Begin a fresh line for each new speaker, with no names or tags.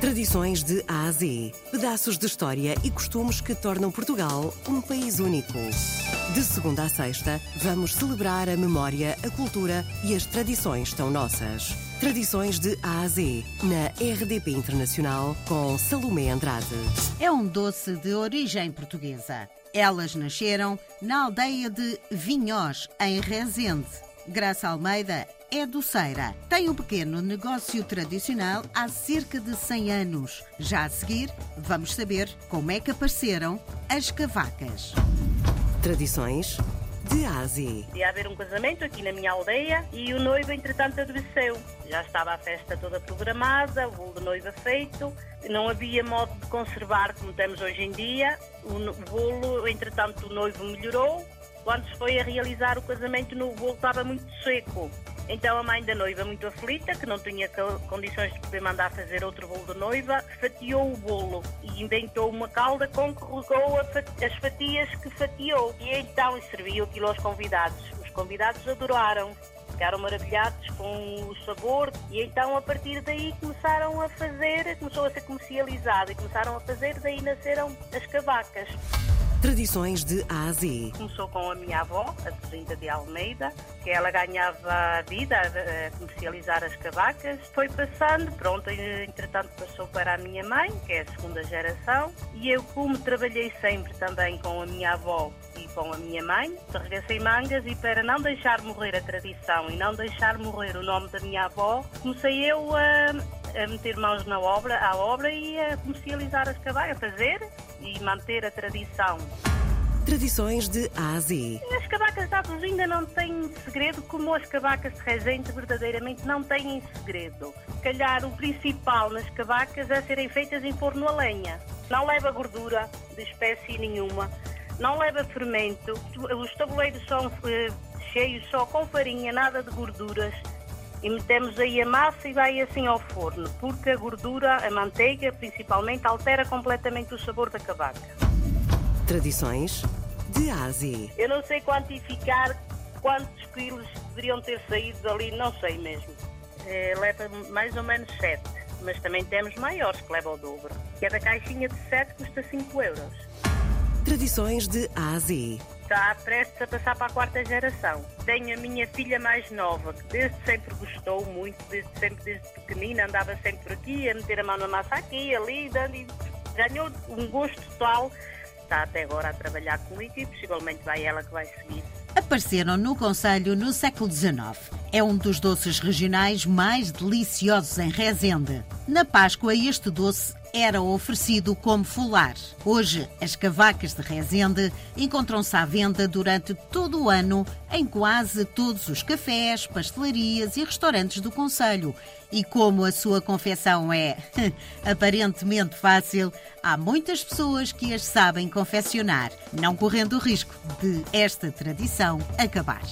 Tradições de A a Z. Pedaços de história e costumes que tornam Portugal um país único. De segunda a sexta, vamos celebrar a memória, a cultura e as tradições tão nossas. Tradições de A a Z, na RDP Internacional, com Salomé Andrade.
É um doce de origem portuguesa. Elas nasceram na aldeia de Vinhós, em Rezende. Graça Almeida é doceira. Tem um pequeno negócio tradicional há cerca de 100 anos. Já a seguir, vamos saber como é que apareceram as cavacas.
Tradições de A a Z.
Ia haver um casamento aqui na minha aldeia e o noivo, entretanto, adoeceu. Já estava a festa toda programada, o bolo de noiva feito. Não havia modo de conservar como temos hoje em dia. O bolo, entretanto, o noivo melhorou. Quando se foi a realizar o casamento, no bolo estava muito seco. Então a mãe da noiva, muito aflita, que não tinha co- condições de poder mandar fazer outro bolo de noiva, fatiou o bolo e inventou uma calda com que regou as fatias que fatiou. E então serviu aquilo aos convidados. Os convidados adoraram. Ficaram maravilhados com o sabor e então a partir daí começaram a fazer, começou a ser comercializado e começaram a fazer, daí nasceram as cavacas.
Tradições de A a Z.
Começou com a minha avó, a Teresinha de Almeida, que ela ganhava vida a comercializar as cavacas. Foi passando, pronto, entretanto passou para a minha mãe, que é a segunda geração. E eu, como trabalhei sempre também com a minha avó e com a minha mãe, arregacei mangas e para não deixar morrer a tradição e não deixar morrer o nome da minha avó, comecei eu a, a meter mãos na obra, à obra e a comercializar as cavacas, a fazer e manter a tradição.
Tradições de A a Z.
As cavacas de Atos ainda não têm segredo, como as cavacas de Rezende verdadeiramente não têm segredo. Se calhar o principal nas cavacas é serem feitas em forno a lenha. Não leva gordura de espécie nenhuma, não leva fermento, os tabuleiros são eh, cheios só com farinha, nada de gorduras. E metemos aí a massa e vai assim ao forno, porque a gordura, a manteiga principalmente, altera completamente o sabor da cavaca.
Tradições de A a Z.
Eu não sei quantificar quantos quilos deveriam ter saído dali, não sei mesmo. Eh, leva mais ou menos 7, mas também temos maiores que levam o dobro. Cada caixinha de 7 custa 5 euros.
Tradições de A a Z.
Está prestes a passar para a quarta geração. Tenho a minha filha mais nova, que desde sempre gostou muito, desde sempre, desde pequenina, andava sempre por aqui, a meter a mão na massa aqui, ali, dando, e ganhou um gosto total. Está até agora a trabalhar comigo e possivelmente vai ela que vai seguir.
Apareceram no Conselho no século XIX. É um dos doces regionais mais deliciosos em Rezende. Na Páscoa, este doce era oferecido como fular. Hoje, as cavacas de Rezende encontram-se à venda durante todo o ano em quase todos os cafés, pastelarias e restaurantes do Conselho. E como a sua confecção é aparentemente fácil, há muitas pessoas que as sabem confeccionar, não correndo o risco de esta tradição acabar.